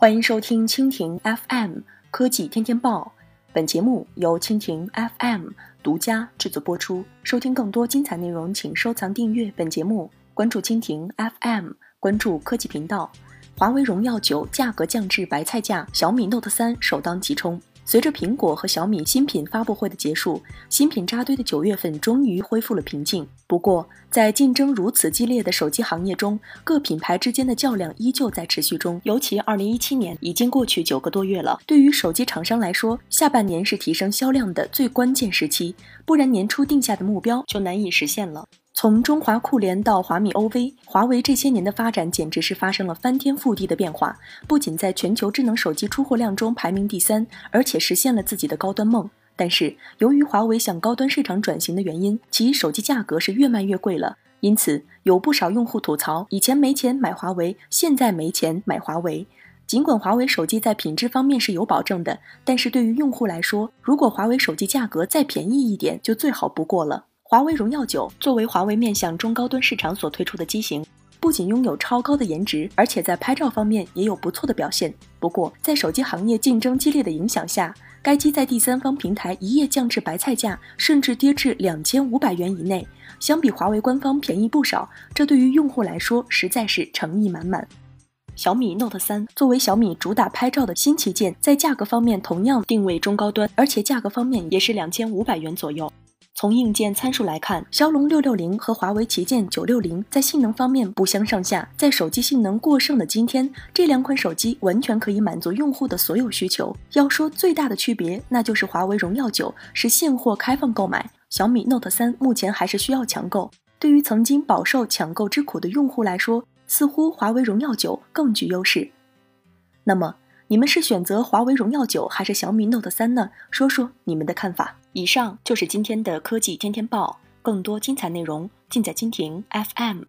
欢迎收听蜻蜓 FM 科技天天报，本节目由蜻蜓 FM 独家制作播出。收听更多精彩内容，请收藏订阅本节目，关注蜻蜓 FM，关注科技频道。华为荣耀九价格降至白菜价，小米 Note 三首当其冲。随着苹果和小米新品发布会的结束，新品扎堆的九月份终于恢复了平静。不过，在竞争如此激烈的手机行业中，各品牌之间的较量依旧在持续中。尤其二零一七年已经过去九个多月了，对于手机厂商来说，下半年是提升销量的最关键时期，不然年初定下的目标就难以实现了。从中华酷联到华米 OV，华为这些年的发展简直是发生了翻天覆地的变化。不仅在全球智能手机出货量中排名第三，而且实现了自己的高端梦。但是，由于华为向高端市场转型的原因，其手机价格是越卖越贵了。因此，有不少用户吐槽：以前没钱买华为，现在没钱买华为。尽管华为手机在品质方面是有保证的，但是对于用户来说，如果华为手机价格再便宜一点，就最好不过了。华为荣耀九作为华为面向中高端市场所推出的机型，不仅拥有超高的颜值，而且在拍照方面也有不错的表现。不过，在手机行业竞争激烈的影响下，该机在第三方平台一夜降至白菜价，甚至跌至两千五百元以内，相比华为官方便宜不少。这对于用户来说实在是诚意满满。小米 Note 三作为小米主打拍照的新旗舰，在价格方面同样定位中高端，而且价格方面也是两千五百元左右。从硬件参数来看，骁龙六六零和华为旗舰九六零在性能方面不相上下。在手机性能过剩的今天，这两款手机完全可以满足用户的所有需求。要说最大的区别，那就是华为荣耀九是现货开放购买，小米 Note 三目前还是需要抢购。对于曾经饱受抢购之苦的用户来说，似乎华为荣耀九更具优势。那么，你们是选择华为荣耀九还是小米 Note 三呢？说说你们的看法。以上就是今天的科技天天报，更多精彩内容尽在蜻蜓 FM。